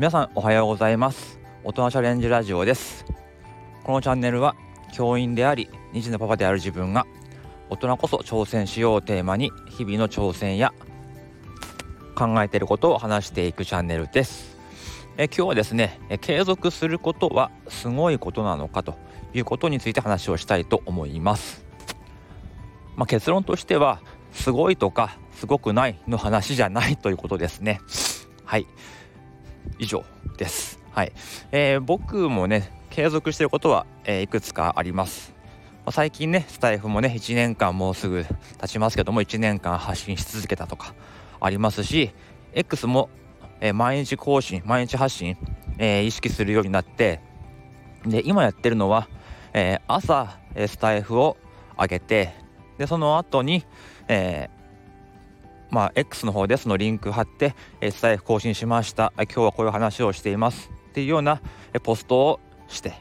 皆さんおはようございます。大人チャレンジラジオです。このチャンネルは教員であり2児のパパである自分が大人こそ挑戦しようテーマに日々の挑戦や考えていることを話していくチャンネルです。え今日はですね継続することはすごいことなのかということについて話をしたいと思います。まあ、結論としてはすごいとかすごくないの話じゃないということですね。はい。以上です。はい、えー、僕もね継続してることは、えー、いくつかあります。ま最近ねスタイフもね1年間もうすぐ経ちますけども1年間発信し続けたとかありますし X も、えー、毎日更新毎日発信、えー、意識するようになってで今やってるのは、えー、朝、えスタイフを上げてでその後に、えー、まあ X の方でそのリンク貼って、えスタイフ更新しました今日はこういう話をしていますっていうような、えポストをして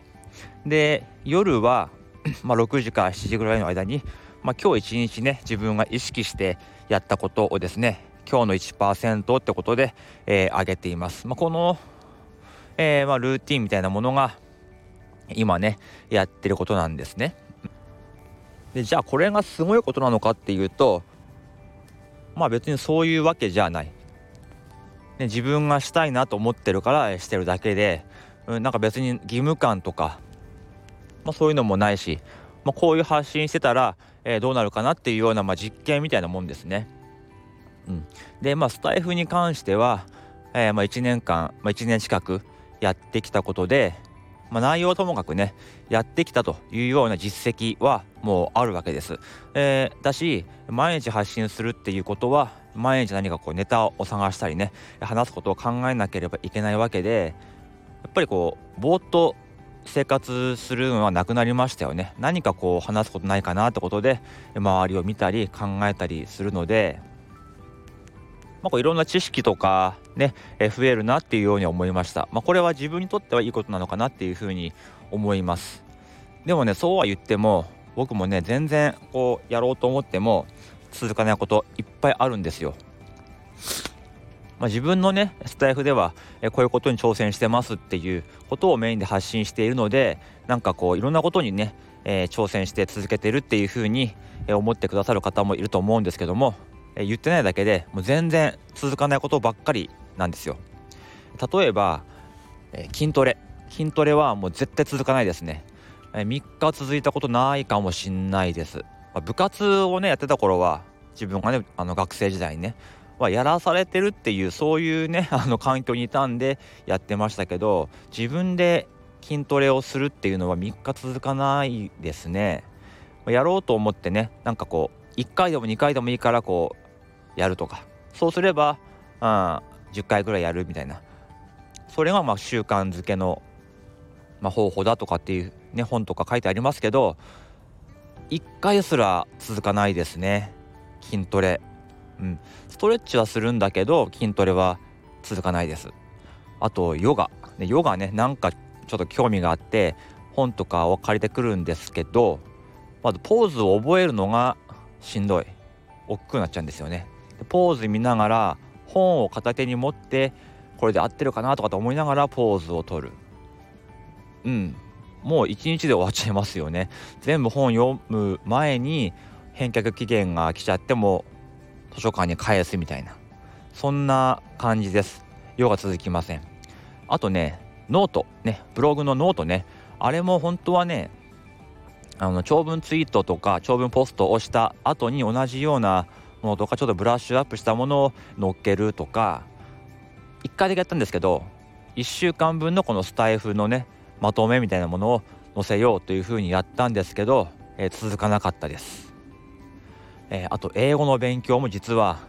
で夜は まあ、6時から7時ぐらいの間に、まあ、今日一日ね自分が意識してやったことをですね今日の1%ってことで、えー、上げています。まあ、この、えー、まあ、ルーティンみたいなものが今ねやってることなんですね。でじゃあこれがすごいことなのかっていうとまあ別にそういうわけじゃない。ね、自分がしたいなと思ってるからしてるだけで、うん、なんか別に義務感とかまあ、そういうのもないし、まあ、こういう発信してたら、えー、どうなるかなっていうような、まあ、実験みたいなもんですね。うん、でまあスタイフに関しては、えー、まあ1年間、まあ、1年近くやってきたことで、まあ、内容はともかくねやってきたというような実績はもうあるわけです。えー、だし毎日発信するっていうことは毎日何かこうネタを探したりね話すことを考えなければいけないわけでやっぱりこうぼーっと生活するのはなくなりましたよね何かこう話すことないかなってことで周りを見たり考えたりするので、まあ、こういろんな知識とかね増えるなっていうように思いました、まあ、これは自分にとってはいいことなのかなっていうふうに思います。でもねそうは言っても僕もね全然こうやろうと思っても続かないこといっぱいあるんですよ。まあ、自分のねスタイフでは、えこういうことに挑戦してますっていうことをメインで発信しているのでなんかこういろんなことにね、えー、挑戦して続けてるっていうふうに、え思ってくださる方もいると思うんですけども、え言ってないだけでもう全然続かないことばっかりなんですよ。例えば、え筋トレ筋トレはもう絶対続かないですね。え3日続いたことないかもしんないです。ま部活をねやってた頃は自分がねあの学生時代にねはやらされてるっていうそういうね あの環境にいたんでやってましたけど自分で筋トレをするっていうのは3日続かないですね。やろうと思ってねなんかこう1回でも2回でもいいからこうやるとかそうすれば、うん、10回ぐらいやるみたいな。それがまあ習慣づけの、まあ、方法だとかっていうね本とか書いてありますけど1回すら続かないですね。筋トレ。うん、ストレッチはするんだけど筋トレは続かないです。あとヨガ。ヨガねなんかちょっと興味があって本とかを借りてくるんですけどまずポーズを覚えるのがしんどい。億劫になっちゃうんですよね。ポーズ見ながら本を片手に持ってこれで合ってるかなとかと思いながらポーズを取る。うん。もう一日で終わっちゃいますよね。全部本読む前に返却期限が来ちゃっても図書館に返すみたいな。そんな感じです。用が続きません。あとね note。ねブログのノートね。あれも本当はねあの長文ツイートとか長文ポストをした後に同じようなのとかちょっとブラッシュアップしたものを載っけるとか1回だけやったんですけど1週間分のこのスタエフのねまとめみたいなものを載せようというふうにやったんですけど、えー、続かなかったです。えー、あと英語の勉強も実は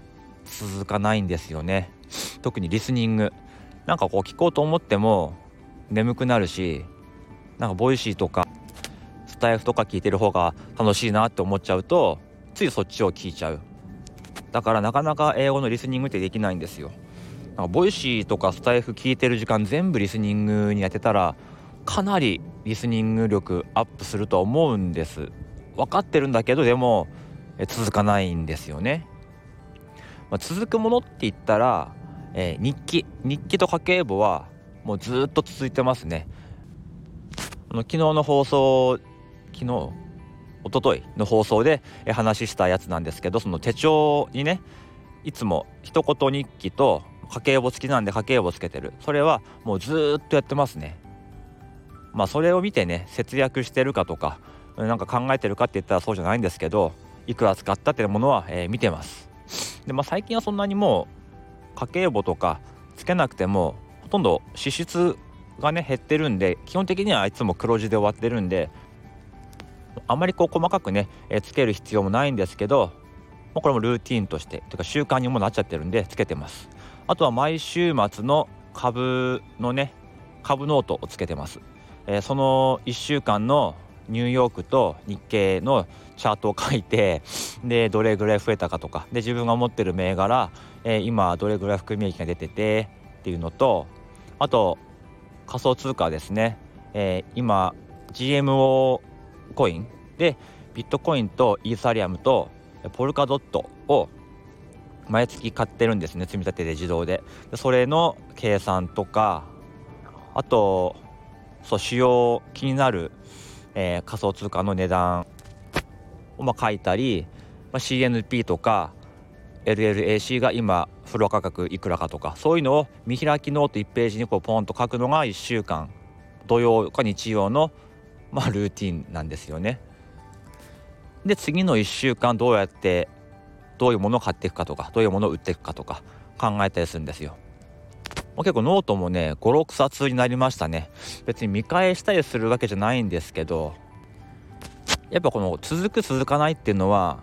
続かないんですよね。特にリスニング。なんかこう聞こうと思っても眠くなるしなんか Voicy とかスタエフとか聞いてる方が楽しいなって思っちゃうとついそっちを聞いちゃう。だからなかなか英語のリスニングってできないんですよ。なんか Voicy とかスタエフ聞いてる時間全部リスニングに当てたらかなりリスニング力アップすると思うんです。分かってるんだけどでも続かないんですよね。まあ、続くものって言ったら、えー、日記。日記と家計簿はもうずっと続いてますね。あの昨日の放送昨日一昨日の放送で話したやつなんですけどその手帳にねいつも一言日記と家計簿付きなんで家計簿つけてる。それはもうずっとやってますね。まあそれを見てね節約してるかとかなんか考えてるかって言ったらそうじゃないんですけどいくら使ったっていうものは、えー、見てます。でまあ最近はそんなにもう家計簿とかつけなくてもほとんど支出がね減ってるんで基本的にはいつも黒字で終わってるんであまりこう細かくね、え、つける必要もないんですけどこれもルーティンとしてというか習慣にもなっちゃってるんでつけてます。あとは毎週末の株のね株ノートをつけてます、えー、その1週間のニューヨークと日経のチャートを書いてでどれぐらい増えたかとかで自分が持ってる銘柄、えー、今どれぐらい含み益が出ててっていうのとあと仮想通貨ですね、えー、今 GMO コイン。でビットコインとイーサリアムとポルカドットを毎月買ってるんですね積み立てで自動で。それの計算とかあとそう主要気になる、えー、仮想通貨の値段をまあ書いたり、まあ、CNP とか LLAC が今フロア価格いくらかとかそういうのを見開きノート1ページにこうポンと書くのが1週間。土曜か日曜の、まあ、ルーティンなんですよね。で次の1週間どうやってどういうものを買っていくかとかどういうものを売っていくかとか考えたりするんですよ。結構ノートもね56冊になりましたね別に見返したりするわけじゃないんですけどやっぱこの続く続かないっていうのは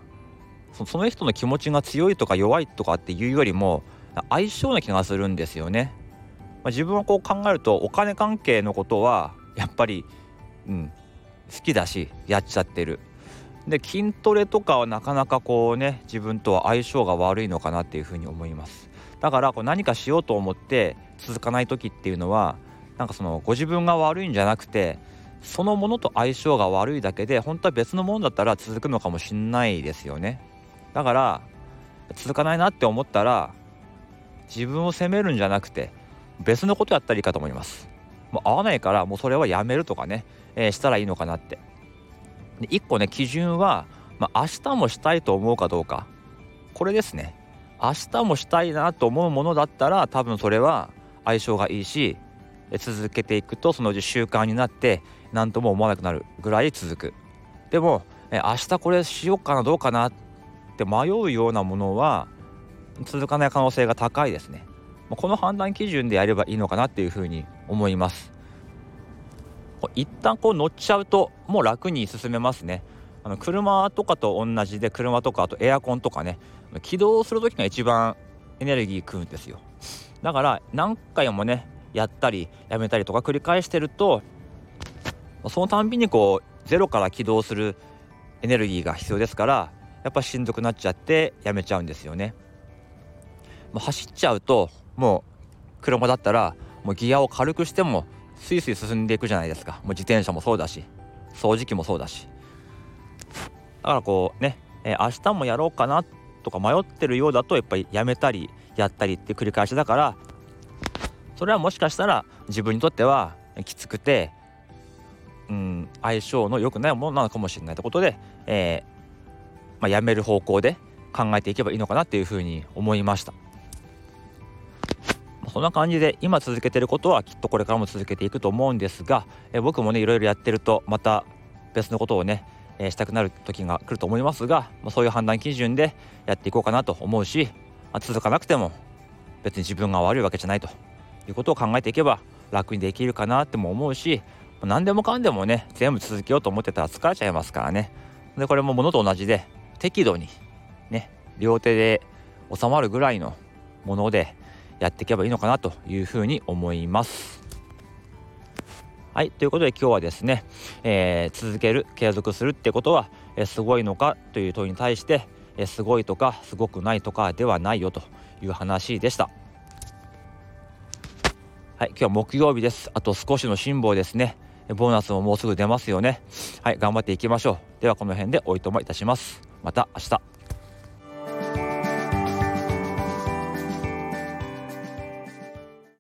その人の気持ちが強いとか弱いとかっていうよりも相性な気がするんですよね。まあ、自分はこう考えるとお金関係のことはやっぱり、うん、好きだしやっちゃってる。で筋トレとかはなかなかこうね自分とは相性が悪いのかなっていうふうに思います。だからこう何かしようと思って続かない時っていうのはなんかそのご自分が悪いんじゃなくてそのものと相性が悪いだけで本当は別のものだったら続くのかもしんないですよね。だから続かないなって思ったら自分を責めるんじゃなくて別のことやったらいいかと思います。もう合わないからもうそれはやめるとかね、えー、したらいいのかなって。で1個ね基準は、まあ、明日もしたいと思うかどうか。これですね。明日もしたいなと思うものだったら多分それは相性がいいし続けていくとそのうち習慣になって何とも思わなくなるぐらい続く。でもえ明日これしようかなどうかなって迷うようなものは続かない可能性が高いですね。この判断基準でやればいいのかなっていうふうに思います。一旦こう乗っちゃうともう楽に進めますね。あの車とかと同じで車とかあとエアコンとかね。起動する時が一番エネルギー食うんですよ。だから何回もねやったりやめたりとか繰り返してるとそのたんびにこうゼロから起動するエネルギーが必要ですからやっぱしんどくなっちゃってやめちゃうんですよね。走っちゃうともう車だったらもうギアを軽くしてもスイスイ進んでいくじゃないですかもう自転車もそうだし掃除機もそうだしだからこうね、えー、明日もやろうかなとか迷ってるようだとやっぱりやめたりやったりって繰り返しだからそれはもしかしたら自分にとってはきつくてうん相性の良くないものなのかもしれないということで、えー、まあ、やめる方向で考えていけばいいのかなっていうふうに思いました。そんな感じで今続けてることはきっとこれからも続けていくと思うんですが、え僕もねいろいろやってるとまた別のことをね、えしたくなる時が来ると思いますが、ま、そういう判断基準でやっていこうかなと思うし、ま、続かなくても別に自分が悪いわけじゃないということを考えていけば楽にできるかなっても思うし何でもかんでもね全部続けようと思ってたら疲れちゃいますからね。でこれも物と同じで適度にね両手で収まるぐらいのものでやっていけばいいのかなというふうに思います。はいということで今日はですね、えー、続ける継続するってことは、えー、すごいのかという問いに対して、えー、すごいとかすごくないとかではないよという話でした。はい、今日は木曜日です。あと少しの辛抱ですね。ボーナスももうすぐ出ますよね。はい、頑張っていきましょう。ではこの辺でおいともいたします。また明日。